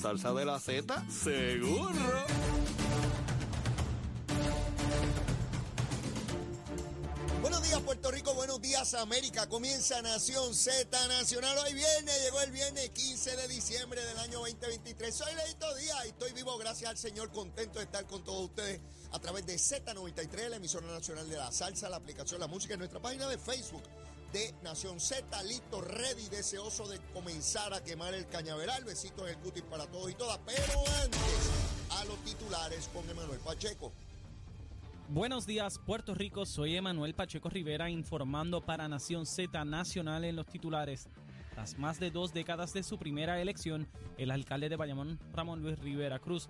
¿Salsa de la Z? Seguro. Buenos días Puerto Rico, buenos días América. Comienza Nación Z Nacional. Hoy viernes, llegó el viernes 15 de diciembre del año 2023. Soy Leito Díaz y estoy vivo gracias al Señor, contento de estar con todos ustedes a través de Z93, la emisora nacional de la salsa, la aplicación La Música en nuestra página de Facebook de Nación Z, listo, ready, deseoso de comenzar a quemar el cañaveral. Besitos en el cutis para todos y todas. Pero antes, a los titulares con Emanuel Pacheco. Buenos días, Puerto Rico. Soy Emanuel Pacheco Rivera informando para Nación Z Nacional en los titulares. Tras más de dos décadas de su primera elección, el alcalde de Bayamón, Ramón Luis Rivera Cruz,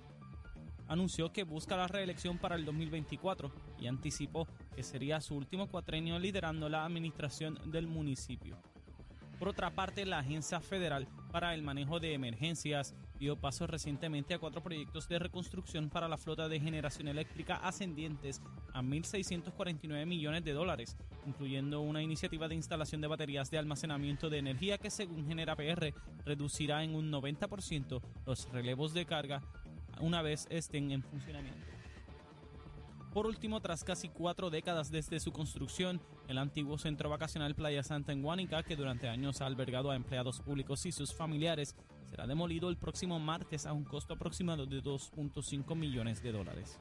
anunció que busca la reelección para el 2024 y anticipó que sería su último cuatrenio liderando la administración del municipio. Por otra parte, la Agencia Federal para el Manejo de Emergencias dio paso recientemente a cuatro proyectos de reconstrucción para la flota de generación eléctrica ascendientes a 1.649 millones de dólares, incluyendo una iniciativa de instalación de baterías de almacenamiento de energía que según Genera PR reducirá en un 90% los relevos de carga una vez estén en funcionamiento. Por último, tras casi cuatro décadas desde su construcción, el antiguo centro vacacional Playa Santa en Guánica, que durante años ha albergado a empleados públicos y sus familiares, será demolido el próximo martes a un costo aproximado de 2.5 millones de dólares.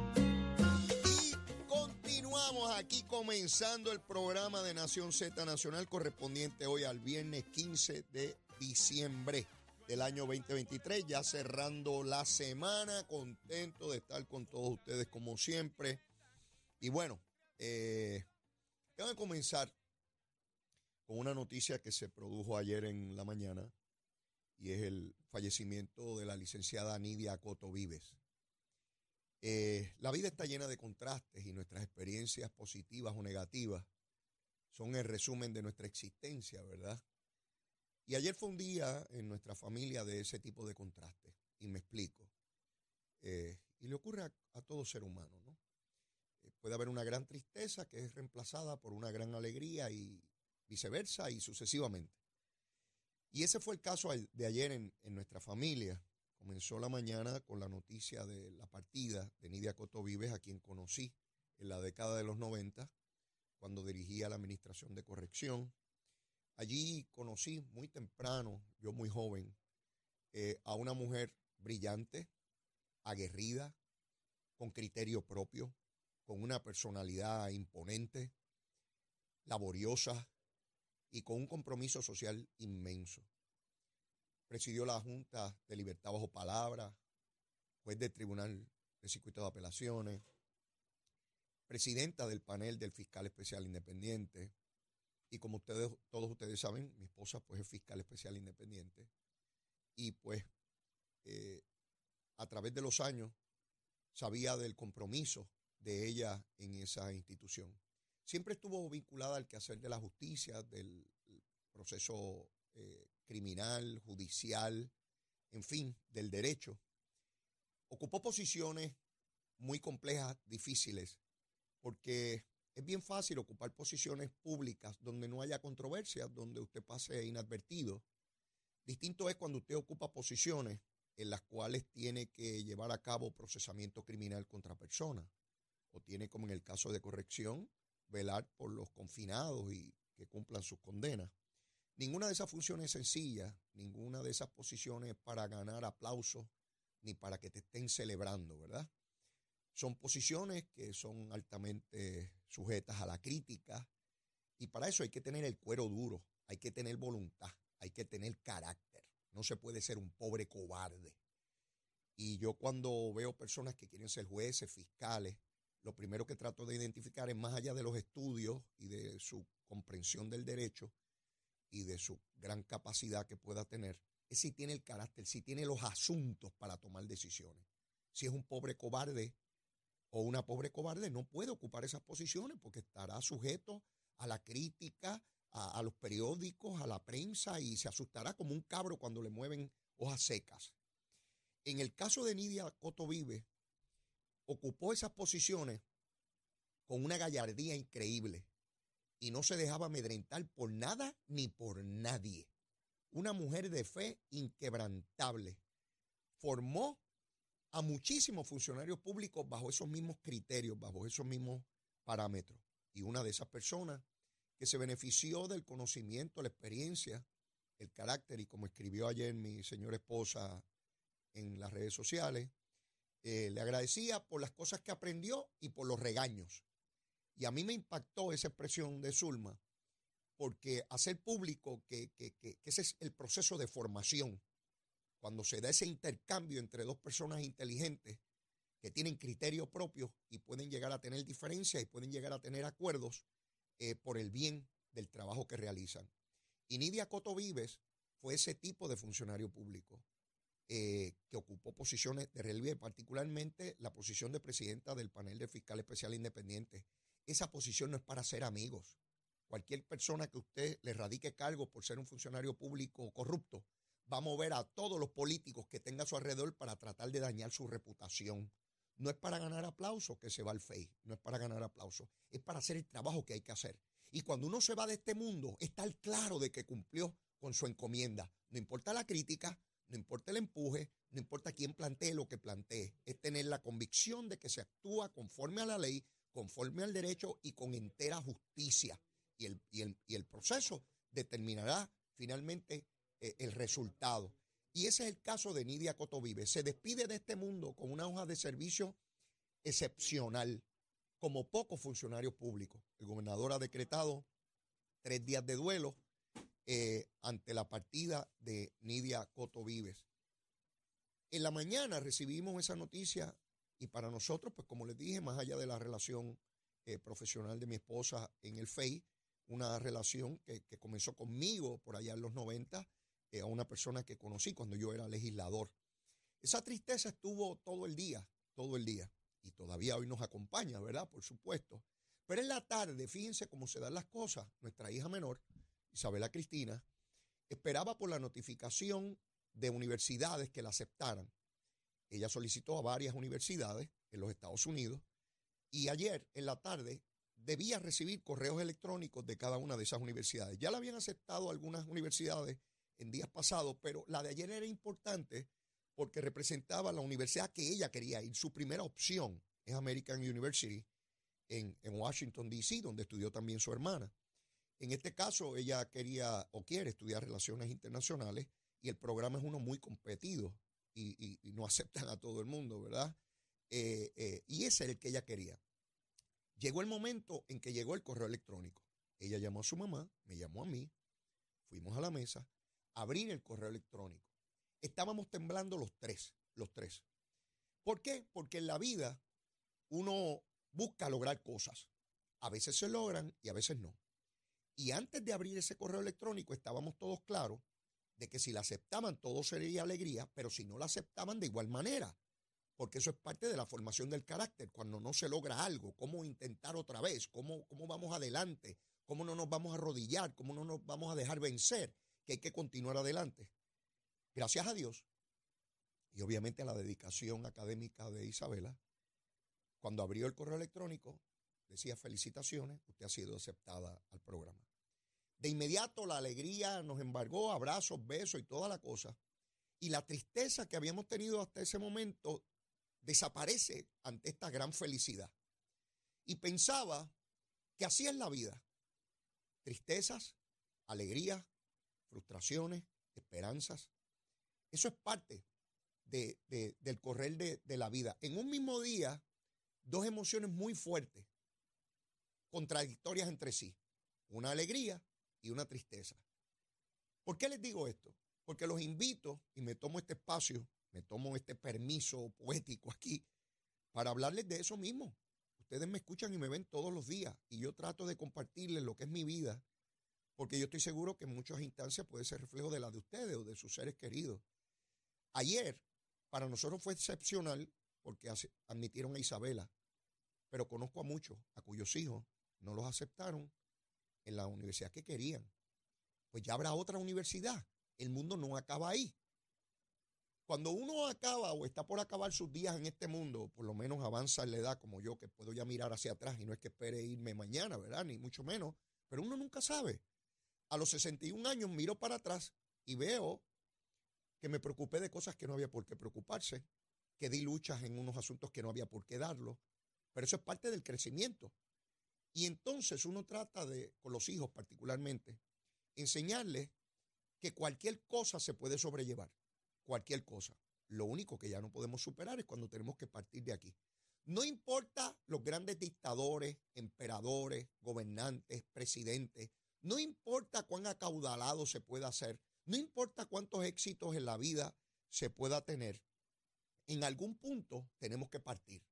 Aquí comenzando el programa de Nación Z Nacional correspondiente hoy al viernes 15 de diciembre del año 2023, ya cerrando la semana, contento de estar con todos ustedes como siempre. Y bueno, eh, tengo que comenzar con una noticia que se produjo ayer en la mañana y es el fallecimiento de la licenciada Nidia Coto Vives. Eh, la vida está llena de contrastes y nuestras experiencias positivas o negativas son el resumen de nuestra existencia, ¿verdad? Y ayer fue un día en nuestra familia de ese tipo de contrastes, y me explico. Eh, y le ocurre a, todo ser humano, ¿no? Eh, puede haber una gran tristeza que es reemplazada por una gran alegría y viceversa y sucesivamente. Y ese fue el caso de ayer en, nuestra familia. Comenzó la mañana con la noticia de la partida de Nidia Coto Vives, a quien conocí en la década de los 90, cuando dirigía la Administración de Corrección. Allí conocí muy temprano, yo muy joven, eh, a una mujer brillante, aguerrida, con criterio propio, con una personalidad imponente, laboriosa, y con un compromiso social inmenso. Presidió la Junta de Libertad Bajo Palabra, juez del Tribunal de Circuito de Apelaciones, presidenta del panel del Fiscal Especial Independiente, y como ustedes, todos ustedes saben, mi esposa pues es fiscal especial independiente, y pues eh, a través de los años sabía del compromiso de ella en esa institución. Siempre estuvo vinculada al quehacer de la justicia, del proceso eh, criminal, judicial, en fin, del derecho. Ocupó posiciones muy complejas, difíciles, porque es bien fácil ocupar posiciones públicas donde no haya controversia, donde usted pase inadvertido. Distinto es cuando usted ocupa posiciones en las cuales tiene que llevar a cabo procesamiento criminal contra personas, o tiene, como en el caso de corrección, velar por los confinados y que cumplan sus condenas. Ninguna de esas funciones es sencilla, ninguna de esas posiciones para ganar aplausos ni para que te estén celebrando, ¿verdad? Son posiciones que son altamente sujetas a la crítica y para eso hay que tener el cuero duro, hay que tener voluntad, hay que tener carácter. No se puede ser un pobre cobarde. Y yo cuando veo personas que quieren ser jueces, fiscales, lo primero que trato de identificar es más allá de los estudios y de su comprensión del derecho y de su gran capacidad que pueda tener, es si tiene el carácter, si tiene los asuntos para tomar decisiones. Si es un pobre cobarde o una pobre cobarde, no puede ocupar esas posiciones porque estará sujeto a la crítica, a, los periódicos, a la prensa y se asustará como un cabro cuando le mueven hojas secas. En el caso de Nidia Coto Vive, ocupó esas posiciones con una gallardía increíble y no se dejaba amedrentar por nada ni por nadie. Una mujer de fe inquebrantable. Formó a muchísimos funcionarios públicos bajo esos mismos criterios, bajo esos mismos parámetros. Y una de esas personas que se benefició del conocimiento, la experiencia, el carácter, y como escribió ayer mi señora esposa en las redes sociales, eh, le agradecía por las cosas que aprendió y por los regaños. Y a mí me impactó esa expresión de Zulma, porque hacer público que, ese es el proceso de formación, cuando se da ese intercambio entre dos personas inteligentes que tienen criterios propios y pueden llegar a tener diferencias y pueden llegar a tener acuerdos eh, por el bien del trabajo que realizan. Y Nidia Coto Vives fue ese tipo de funcionario público eh, que ocupó posiciones de relieve, particularmente la posición de presidenta del panel de fiscal especial independiente. Esa posición no es para ser amigos. Cualquier persona que usted le radique cargo por ser un funcionario público corrupto va a mover a todos los políticos que tenga a su alrededor para tratar de dañar su reputación. No es para ganar aplausos que se va al FEI, no es para ganar aplausos, es para hacer el trabajo que hay que hacer. Y cuando uno se va de este mundo, está claro de que cumplió con su encomienda. No importa la crítica, no importa el empuje, no importa quién plantee lo que plantee, es tener la convicción de que se actúa conforme a la ley, conforme al derecho y con entera justicia. Y el, y el, proceso determinará finalmente eh, el resultado. Y ese es el caso de Nidia Cotovive. Se despide de este mundo con una hoja de servicio excepcional, como pocos funcionarios públicos. El gobernador ha decretado tres días de duelo eh, ante la partida de Nidia Coto Vives. En la mañana recibimos esa noticia y para nosotros, pues como les dije, más allá de la relación eh, profesional de mi esposa en el FEI, una relación que, comenzó conmigo por allá en los 90, eh, a una persona que conocí cuando yo era legislador. Esa tristeza estuvo todo el día, todo el día, y todavía hoy nos acompaña, ¿verdad? Por supuesto. Pero en la tarde, fíjense cómo se dan las cosas, nuestra hija menor Isabela Cristina, esperaba por la notificación de universidades que la aceptaran. Ella solicitó a varias universidades en los Estados Unidos y ayer en la tarde debía recibir correos electrónicos de cada una de esas universidades. Ya la habían aceptado algunas universidades en días pasados, pero la de ayer era importante porque representaba la universidad que ella quería ir. Su primera opción es American University en, en Washington, D.C., donde estudió también su hermana. En este caso, ella quería o quiere estudiar relaciones internacionales y el programa es uno muy competido y, no aceptan a todo el mundo, ¿verdad? Eh, eh, y ese es el que ella quería. Llegó el momento en que llegó el correo electrónico. Ella llamó a su mamá, me llamó a mí, fuimos a la mesa, a abrir el correo electrónico. Estábamos temblando los tres, los tres. ¿Por qué? Porque en la vida uno busca lograr cosas. A veces se logran y a veces no. Y antes de abrir ese correo electrónico estábamos todos claros de que si la aceptaban todo sería alegría, pero si no la aceptaban de igual manera, porque eso es parte de la formación del carácter, cuando no se logra algo, cómo intentar otra vez, cómo, cómo vamos adelante, cómo no nos vamos a arrodillar, cómo no nos vamos a dejar vencer, que hay que continuar adelante. Gracias a Dios y obviamente a la dedicación académica de Isabela, cuando abrió el correo electrónico, decía felicitaciones, usted ha sido aceptada al programa. De inmediato la alegría nos embargó, abrazos, besos y toda la cosa. Y la tristeza que habíamos tenido hasta ese momento desaparece ante esta gran felicidad. Y pensaba que así es la vida. Tristezas, alegrías, frustraciones, esperanzas. Eso es parte del correr de, de la vida. En un mismo día, dos emociones muy fuertes contradictorias entre sí. Una alegría y una tristeza. ¿Por qué les digo esto? Porque los invito y me tomo este espacio, me tomo este permiso poético aquí para hablarles de eso mismo. Ustedes me escuchan y me ven todos los días y yo trato de compartirles lo que es mi vida, porque yo estoy seguro que en muchas instancias puede ser reflejo de la de ustedes o de sus seres queridos. Ayer, para nosotros fue excepcional porque admitieron a Isabela, pero conozco a muchos a cuyos hijos no los aceptaron en la universidad que querían. Pues ya habrá otra universidad. El mundo no acaba ahí. Cuando uno acaba o está por acabar sus días en este mundo, por lo menos avanza en la edad como yo, que puedo ya mirar hacia atrás y no es que espere irme mañana, ¿verdad? Ni mucho menos, pero uno nunca sabe. A los 61 años miro para atrás y veo que me preocupé de cosas que no había por qué preocuparse, que di luchas en unos asuntos que no había por qué darlo, pero eso es parte del crecimiento. Y entonces uno trata de, con los hijos particularmente, enseñarles que cualquier cosa se puede sobrellevar cualquier cosa. Lo único que ya no podemos superar es cuando tenemos que partir de aquí. No importa los grandes dictadores, emperadores, gobernantes, presidentes, no importa cuán acaudalado se pueda hacer, no importa cuántos éxitos en la vida se pueda tener, en algún punto tenemos que partir.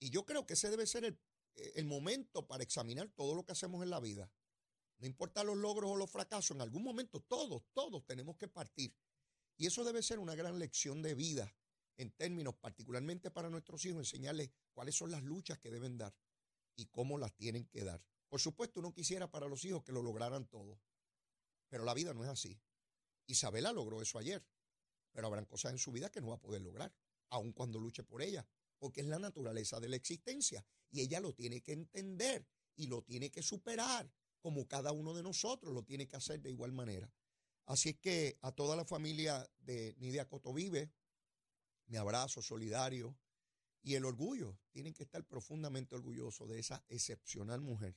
Y yo creo que ese debe ser el, el momento para examinar todo lo que hacemos en la vida. No importa los logros o los fracasos, en algún momento todos, todos tenemos que partir. Y eso debe ser una gran lección de vida en términos particularmente para nuestros hijos, enseñarles cuáles son las luchas que deben dar y cómo las tienen que dar. Por supuesto, uno quisiera para los hijos que lo lograran todo, pero la vida no es así. Isabela logró eso ayer, pero habrán cosas en su vida que no va a poder lograr, aun cuando luche por ella, porque es la naturaleza de la existencia y ella lo tiene que entender y lo tiene que superar, como cada uno de nosotros lo tiene que hacer de igual manera. Así es que a toda la familia de Nidia Cotovive, mi abrazo solidario y el orgullo. Tienen que estar profundamente orgullosos de esa excepcional mujer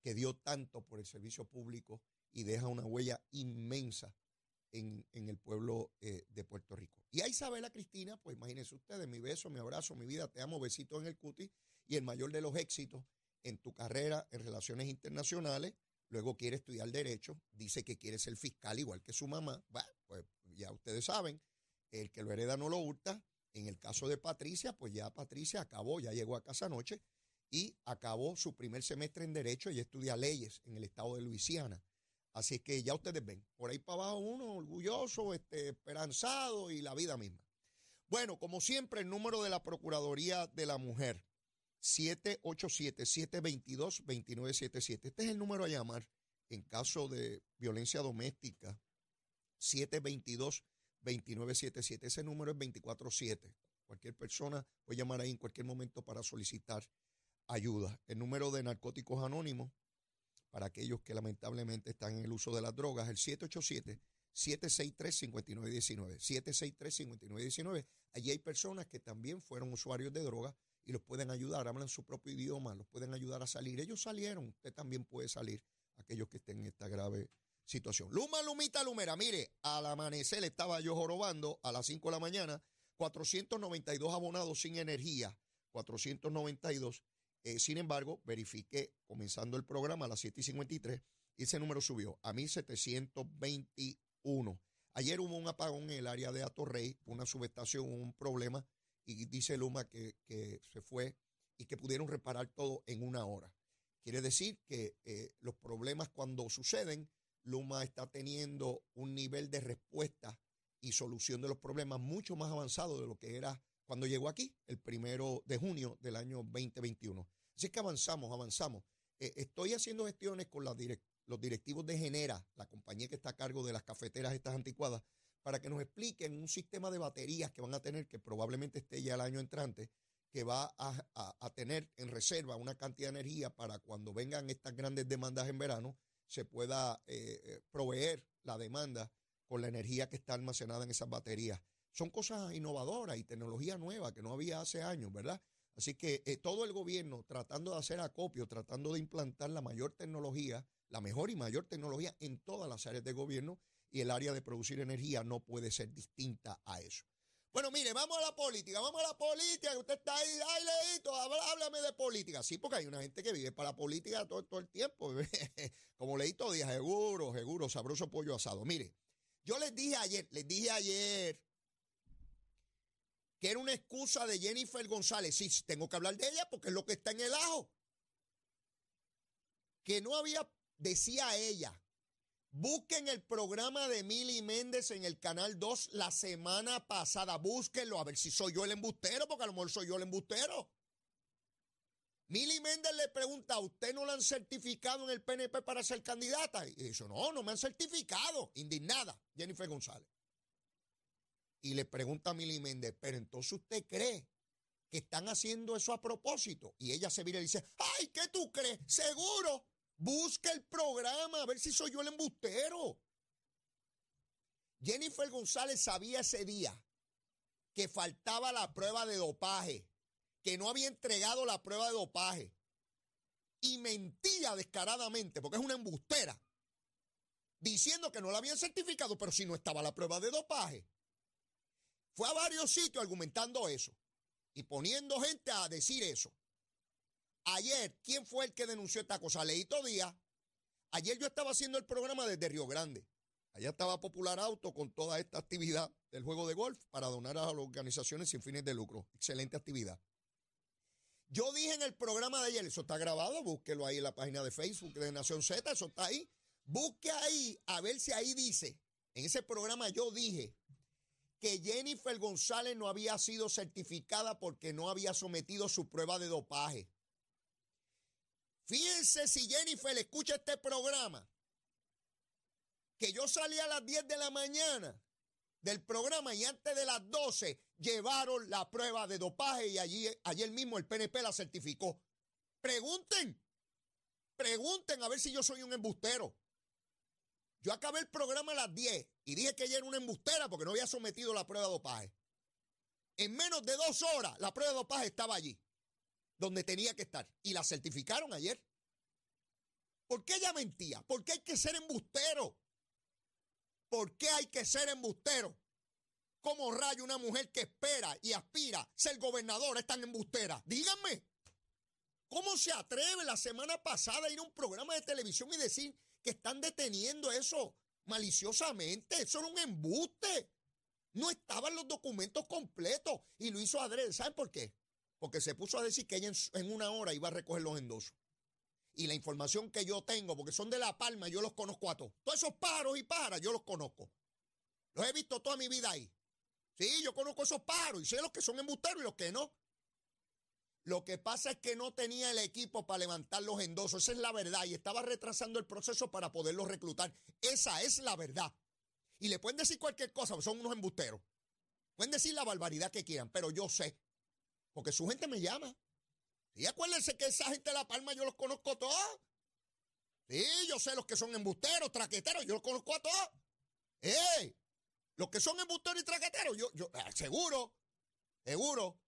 que dio tanto por el servicio público y deja una huella inmensa en, el pueblo eh, de Puerto Rico. Y a Isabela Cristina, pues imagínense ustedes, mi beso, mi abrazo, mi vida, te amo, besito en el cuti y el mayor de los éxitos en tu carrera en relaciones internacionales luego quiere estudiar derecho, dice que quiere ser fiscal igual que su mamá, bueno, pues ya ustedes saben, el que lo hereda no lo hurta. En el caso de Patricia, pues ya Patricia acabó, ya llegó a casa anoche y acabó su primer semestre en derecho y estudia leyes en el estado de Luisiana. Así que ya ustedes ven, por ahí para abajo uno orgulloso, este, esperanzado y la vida misma. Bueno, como siempre, el número de la Procuraduría de la Mujer, 787-722-2977. Este es el número a llamar en caso de violencia doméstica. 722-2977. Ese número es 24-7. Cualquier persona puede llamar ahí en cualquier momento para solicitar ayuda. El número de narcóticos anónimos, para aquellos que lamentablemente están en el uso de las drogas, el 787 763-5919. 763-5919. Allí hay personas que también fueron usuarios de drogas y los pueden ayudar, hablan su propio idioma, los pueden ayudar a salir. Ellos salieron, usted también puede salir, aquellos que estén en esta grave situación. Luma, Lumita, Lumera, mire, al amanecer estaba yo jorobando a las 5 de la mañana, 492 abonados sin energía, 492. Eh, sin embargo, verifiqué, comenzando el programa a las 7 y 53, y ese número subió a 1721. Ayer hubo un apagón en el área de Atorrey, una subestación, un problema y dice Luma que, se fue y que pudieron reparar todo en una hora. Quiere decir que eh, los problemas cuando suceden, Luma está teniendo un nivel de respuesta y solución de los problemas mucho más avanzado de lo que era cuando llegó aquí, el primero de junio del año 2021. Así que avanzamos, avanzamos. Eh, estoy haciendo gestiones con los directivos de Genera, la compañía que está a cargo de las cafeteras estas anticuadas, para que nos expliquen un sistema de baterías que van a tener, que probablemente esté ya el año entrante, que va a, tener en reserva una cantidad de energía para cuando vengan estas grandes demandas en verano, se pueda eh, eh, proveer la demanda con la energía que está almacenada en esas baterías. Son cosas innovadoras y tecnología nueva que no había hace años, ¿verdad? Así que eh, todo el gobierno tratando de hacer acopio, tratando de implantar la mayor tecnología, la mejor y mayor tecnología en todas las áreas de gobierno y el área de producir energía no puede ser distinta a eso. Bueno, mire, vamos a la política, vamos a la política, que usted está ahí, ay, Leito, háblame de política. Sí, porque hay una gente que vive para la política todo, todo el tiempo. Como Leito Díaz, seguro, seguro, sabroso pollo asado. Mire, yo les dije ayer, les dije ayer que era una excusa de Jennifer González. Sí, tengo que hablar de ella porque es lo que está en el ajo. Que no había, decía ella, Busquen el programa de Mili Méndez en el canal 2 la semana pasada. Búsquenlo a ver si soy yo el embustero, porque a lo mejor soy yo el embustero. Mili Méndez le pregunta, ¿a usted no la han certificado en el PNP para ser candidata? Y dice, no, no me han certificado. Indignada, Jennifer González. Y le pregunta a Mili Méndez, pero entonces usted cree que están haciendo eso a propósito. Y ella se vira y dice, ay, ¿qué tú crees? Seguro. Busca el programa, a ver si soy yo el embustero. Jennifer González sabía ese día que faltaba la prueba de dopaje que no había entregado la prueba de dopaje y mentía descaradamente, porque es una embustera, diciendo que no la habían certificado, pero si no estaba la prueba de dopaje. Fue a varios sitios argumentando eso y poniendo gente a decir eso. Ayer, ¿quién fue el que denunció esta cosa? Leito Díaz. Ayer yo estaba haciendo el programa desde Río Grande. Allá estaba Popular Auto con toda esta actividad del juego de golf para donar a las organizaciones sin fines de lucro. Excelente actividad. Yo dije en el programa de ayer, eso está grabado, búsquelo ahí en la página de Facebook de Nación Z, eso está ahí. Busque ahí, a ver si ahí dice, en ese programa yo dije que Jennifer González no había sido certificada porque no había sometido su prueba de dopaje. Fíjense si Jennifer escucha este programa, que yo salí a las 10 de la mañana del programa y antes de las 12 llevaron la prueba de dopaje y allí, ayer mismo el PNP la certificó. Pregunten, pregunten a ver si yo soy un embustero. Yo acabé el programa a las 10 y dije que ella era una embustera porque no había sometido la prueba de dopaje. En menos de dos horas la prueba de dopaje estaba allí, donde tenía que estar. Y la certificaron ayer. ¿Por qué ella mentía? ¿Por qué hay que ser embustero? ¿Por qué hay que ser embustero? ¿Cómo rayo una mujer que espera y aspira ser gobernadora es tan embustera? Díganme. ¿Cómo se atreve la semana pasada a ir a un programa de televisión y decir que están deteniendo eso maliciosamente? Eso era un embuste. No estaban los documentos completos y lo hizo adrede. ¿Saben por qué? Porque se puso a decir que ella en, una hora iba a recoger los endosos. Y la información que yo tengo, porque son de La Palma, yo los conozco a todos. Todos esos paros y paras, yo los conozco. Los he visto toda mi vida ahí. Sí, yo conozco esos paros y sé los que son embusteros y los que no. Lo que pasa es que no tenía el equipo para levantar los endosos, esa es la verdad, y estaba retrasando el proceso para poderlos reclutar. Esa es la verdad. Y le pueden decir cualquier cosa, son unos embusteros. Pueden decir la barbaridad que quieran, pero yo sé, porque su gente me llama. Y acuérdense que esa gente de La Palma yo los conozco todos. Sí, yo sé los que son embusteros, traqueteros, yo los conozco a todos. ¡Ey! Los que son embusteros y traqueteros, yo, yo, ah, seguro, seguro.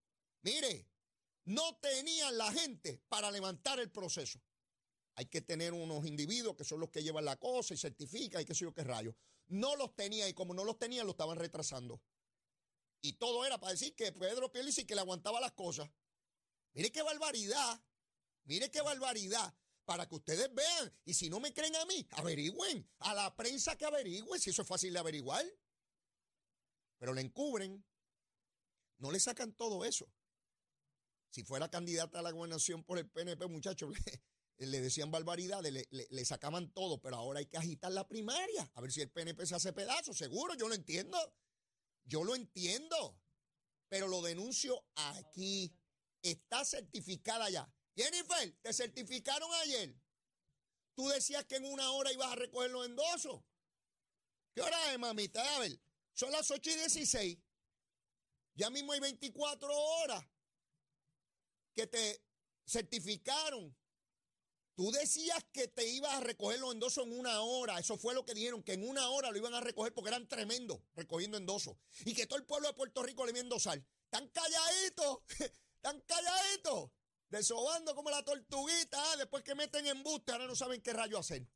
Mire, no tenían la gente para levantar el proceso. Hay que tener unos individuos que son los que llevan la cosa y certifican y qué sé yo qué rayo. No los tenía y como no los tenían, lo estaban retrasando. Y todo era para decir que Pedro Pielici que le aguantaba las cosas. Mire qué barbaridad. Mire qué barbaridad. Para que ustedes vean. Y si no me creen a mí, averigüen. A la prensa que averigüen, si eso es fácil de averiguar pero le encubren, no le sacan todo eso. Si fuera candidata a la gobernación por el PNP, muchachos, le, decían barbaridades, le, le, sacaban todo, pero ahora hay que agitar la primaria, a ver si el PNP se hace pedazo, seguro, yo lo entiendo, yo lo entiendo, pero lo denuncio aquí, está certificada ya. Jennifer, te certificaron ayer. Tú decías que en una hora ibas a recoger los endosos. ¿Qué hora es, mamita? A ver, son las 8 y 16. Ya mismo hay 24 horas que te certificaron. Tú decías que te ibas a recoger los endosos en una hora. Eso fue lo que dijeron, que en una hora lo iban a recoger porque eran tremendos recogiendo endosos. Y que todo el pueblo de Puerto Rico le iba a endosar. Tan calladitos, tan calladitos, desobando como la tortuguita. Ah, después que meten embuste, ahora no saben qué rayo hacer.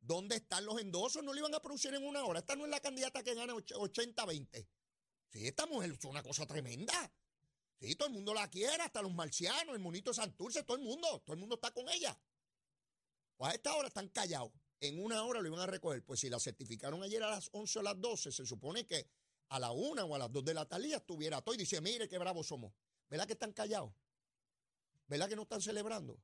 ¿Dónde están los endosos? No lo iban a producir en una hora. Esta no es la candidata que gana 80-20. Sí, esta mujer es una cosa tremenda. Sí, todo el mundo la quiere, hasta los marcianos, el monito de Santurce, todo el mundo, todo el mundo está con ella. Pues a esta hora están callados. En una hora lo iban a recoger. Pues si la certificaron ayer a las 11 o a las 12, se supone que a la 1 o a las 2 de la tarde ya estuviera todo y dice, mire qué bravos somos. ¿Verdad que están callados? ¿Verdad que no están celebrando?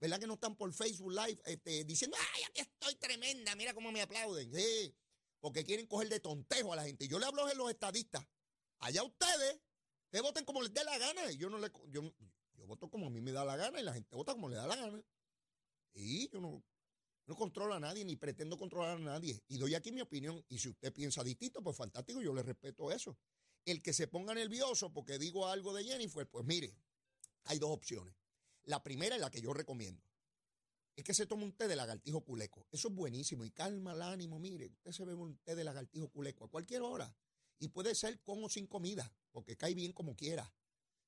¿Verdad que no están por Facebook Live este, diciendo, ay, aquí estoy tremenda, mira cómo me aplauden? Sí, porque quieren coger de tontejo a la gente. Yo le hablo a los estadistas. Allá ustedes, que voten como les dé la gana. Yo no le, yo, Yo voto como a mí me da la gana y la gente vota como le da la gana. Y yo no, no controlo a nadie ni pretendo controlar a nadie. Y doy aquí mi opinión. Y si usted piensa distinto, pues fantástico, yo le respeto eso. El que se ponga nervioso porque digo algo de Jennifer, pues mire, hay dos opciones. La primera es la que yo recomiendo. Es que se tome un té de lagartijo culeco. Eso es buenísimo y calma el ánimo. Mire, usted se bebe un té de lagartijo culeco a cualquier hora. Y puede ser con o sin comida, porque cae bien como quiera.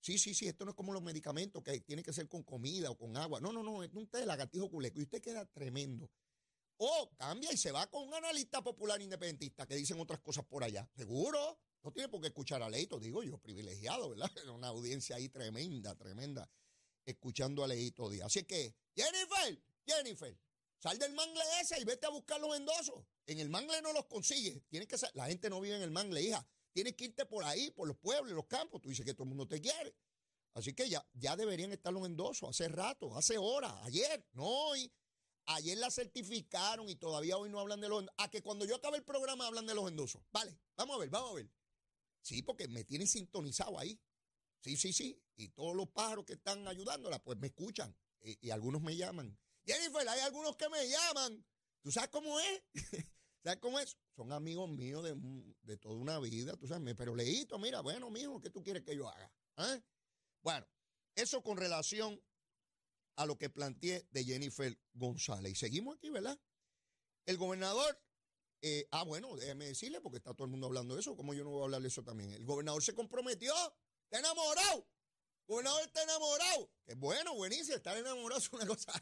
Sí, sí, sí, esto no es como los medicamentos que tiene que ser con comida o con agua. No, no, no, es un té de lagartijo culeco y usted queda tremendo. O cambia y se va con un analista popular independentista que dicen otras cosas por allá. Seguro. No tiene por qué escuchar a Leito, digo yo, privilegiado, ¿verdad? Una audiencia ahí tremenda, tremenda, escuchando a Leito Díaz. Así que, Jennifer, Jennifer, sal del mangle ese y vete a buscar los endosos. En el mangle no los consigue. Tienes que la gente no vive en el mangle, hija. Tienes que irte por ahí, por los pueblos, los campos. Tú dices que todo el mundo te quiere. Así que ya, ya deberían estar los endosos hace rato, hace horas, ayer, no hoy. Ayer la certificaron y todavía hoy no hablan de los endosos. A que cuando yo acabe el programa hablan de los endosos. Vale, vamos a ver, vamos a ver. Sí, porque me tienen sintonizado ahí. Sí, sí, sí. Y todos los pájaros que están ayudándola, pues me escuchan. Y, algunos me llaman. Jennifer, hay algunos que me llaman. ¿Tú sabes cómo es? ¿Sabes cómo es? Son amigos míos de, toda una vida, tú sabes. Pero leíto, mira, bueno, mijo, ¿qué tú quieres que yo haga? ¿Ah? Bueno, eso con relación a lo que planteé de Jennifer González. Y seguimos aquí, ¿verdad? El gobernador eh, ah, bueno, déjeme decirle, porque está todo el mundo hablando de eso, como yo no voy a hablar de eso también. El gobernador se comprometió, está enamorado. El gobernador está enamorado. Que bueno, buenísimo, estar enamorado es una cosa,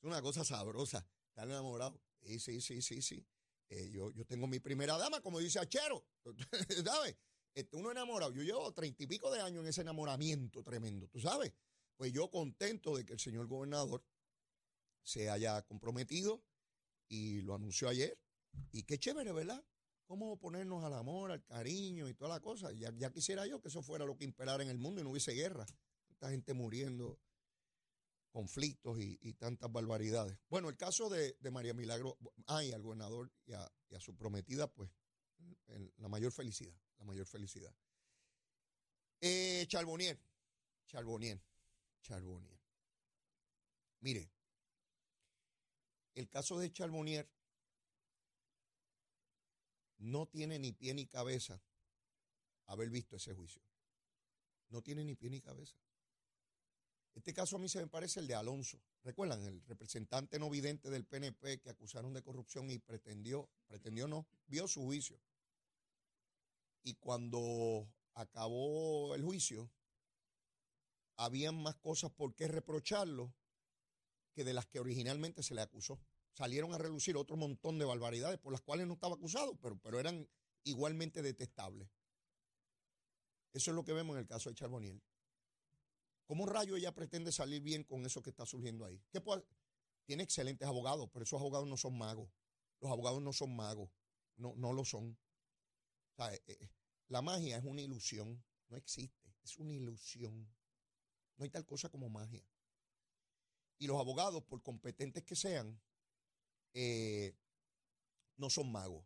es una cosa sabrosa. Estar enamorado. Sí, sí, sí, sí, sí. Eh, yo, yo tengo mi primera dama, como dice Achero, ¿sabes? Este, uno enamorado. Yo llevo treinta y pico de años en ese enamoramiento tremendo, ¿tú sabes? Pues yo contento de que el señor gobernador se haya comprometido y lo anunció ayer y qué chévere, ¿verdad? Cómo ponernos al amor, al cariño y toda la cosa. Ya, ya quisiera yo que eso fuera lo que imperara en el mundo y no hubiese guerra. Tanta gente muriendo, conflictos y, tantas barbaridades. Bueno, el caso de, María Milagro, ay, al gobernador y a, su prometida, pues la mayor felicidad, la mayor felicidad. Eh, Charbonier, Charbonier, Charbonier. Mire, el caso de Charbonier no tiene ni pie ni cabeza haber visto ese juicio. No tiene ni pie ni cabeza. Este caso a mí se me parece el de Alonso. ¿Recuerdan? El representante no vidente del PNP que acusaron de corrupción y pretendió, pretendió no, vio su juicio. Y cuando acabó el juicio, habían más cosas por qué reprocharlo que de las que originalmente se le acusó salieron a relucir otro montón de barbaridades por las cuales no estaba acusado, pero, pero eran igualmente detestables. Eso es lo que vemos en el caso de Charboniel. ¿Cómo rayo ella pretende salir bien con eso que está surgiendo ahí? ¿Qué Tiene excelentes abogados, pero esos abogados no son magos. Los abogados no son magos. No, no lo son. Eh, eh, la magia es una ilusión. No existe. Es una ilusión. No hay tal cosa como magia. Y los abogados, por competentes que sean, eh, no son magos.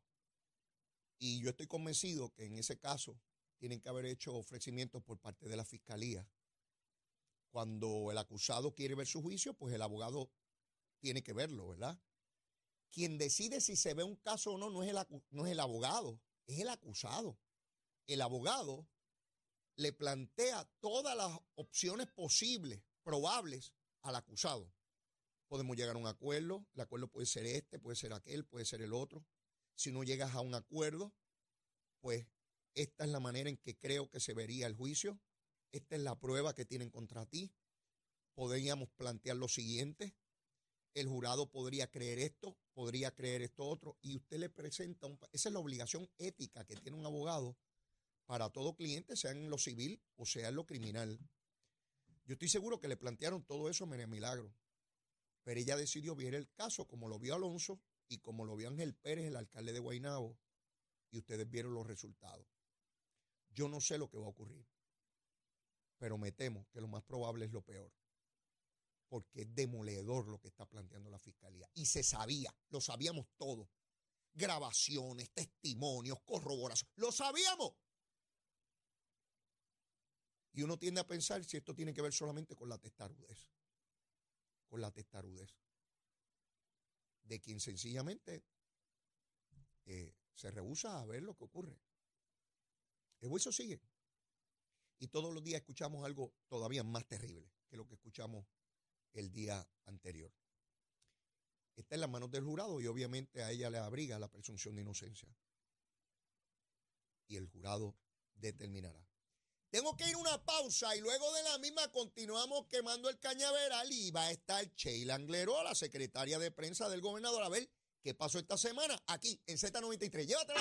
Y yo estoy convencido que en ese caso tienen que haber hecho ofrecimientos por parte de la fiscalía. Cuando el acusado quiere ver su juicio, pues el abogado tiene que verlo, ¿verdad? Quien decide si se ve un caso o no no es el, es el abogado, es el acusado. El abogado le plantea todas las opciones posibles, probables, al acusado podemos llegar a un acuerdo. El acuerdo puede ser este, puede ser aquel, puede ser el otro. Si no llegas a un acuerdo, pues esta es la manera en que creo que se vería el juicio. Esta es la prueba que tienen contra ti. Podríamos plantear lo siguiente. El jurado podría creer esto, podría creer esto otro, y usted le presenta un... Esa es la obligación ética que tiene un abogado para todo cliente, sea en lo civil o sea en lo criminal. Yo estoy seguro que le plantearon todo eso a María Milagro. Pero ella decidió ver el caso como lo vio Alonso y como lo vio Ángel Pérez, el alcalde de Guaynabo, y ustedes vieron los resultados. Yo no sé lo que va a ocurrir, pero me temo que lo más probable es lo peor, porque es demoledor lo que está planteando la fiscalía. Y se sabía, lo sabíamos todos. Grabaciones, testimonios, corroboraciones, lo sabíamos. Y uno tiende a pensar si esto tiene que ver solamente con la testarudez. Con la testarudez. De quien sencillamente eh, se rehúsa a ver lo que ocurre. El juicio sigue. Y todos los días escuchamos algo todavía más terrible que lo que escuchamos el día anterior. Está en las manos del jurado y obviamente a ella le abriga la presunción de inocencia. Y el jurado determinará. Tengo que ir a una pausa y luego de la misma continuamos quemando el cañaveral y va a estar Sheila Anglero, la secretaria de prensa del gobernador, a ver qué pasó esta semana aquí en Z93. Llévatela,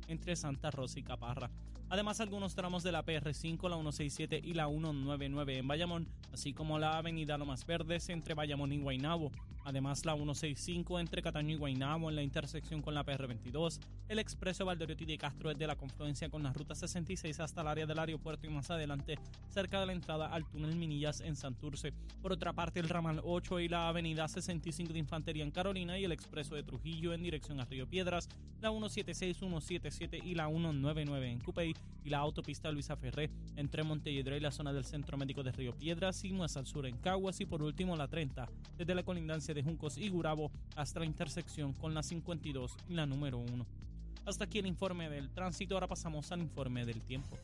entre Santa Rosa y Caparra. Además, algunos tramos de la PR5, la 167 y la 199 en Bayamón, así como la avenida Lomas Verdes entre Bayamón y Guaynabo. Además, la 165 entre Cataño y Guaynabo en la intersección con la PR22. El expreso Valderiotti de Castro es de la confluencia con la ruta 66 hasta el área del aeropuerto y más adelante cerca de la entrada al túnel Minillas en Santurce. Por otra parte, el ramal 8 y la avenida 65 de Infantería en Carolina y el expreso de Trujillo en dirección a Río Piedras, la 176, 177 y la 199 en Cupey y la autopista Luisa Ferré entre Montelledro y la zona del Centro Médico de Río Piedras y más al sur en Caguas y por último la 30 desde la colindancia de Juncos y Gurabo hasta la intersección con la 52 y la número 1. Hasta aquí el informe del tránsito, ahora pasamos al informe del tiempo.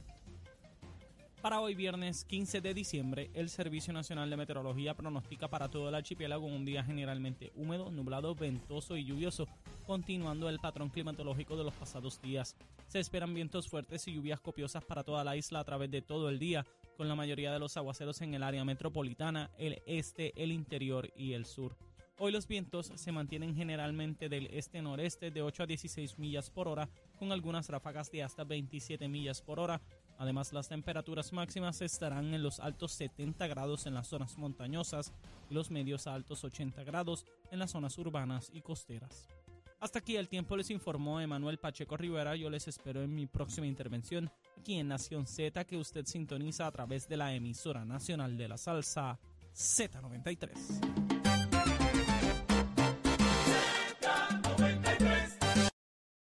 Para hoy viernes 15 de diciembre, el Servicio Nacional de Meteorología pronostica para todo el archipiélago un día generalmente húmedo, nublado, ventoso y lluvioso, continuando el patrón climatológico de los pasados días. Se esperan vientos fuertes y lluvias copiosas para toda la isla a través de todo el día, con la mayoría de los aguaceros en el área metropolitana, el este, el interior y el sur. Hoy los vientos se mantienen generalmente del este-noreste de 8 a 16 millas por hora, con algunas ráfagas de hasta 27 millas por hora. Además, las temperaturas máximas estarán en los altos 70 grados en las zonas montañosas y los medios a altos 80 grados en las zonas urbanas y costeras. Hasta aquí el tiempo les informó Emanuel Pacheco Rivera. Yo les espero en mi próxima intervención aquí en Nación Z que usted sintoniza a través de la emisora nacional de la salsa Z93.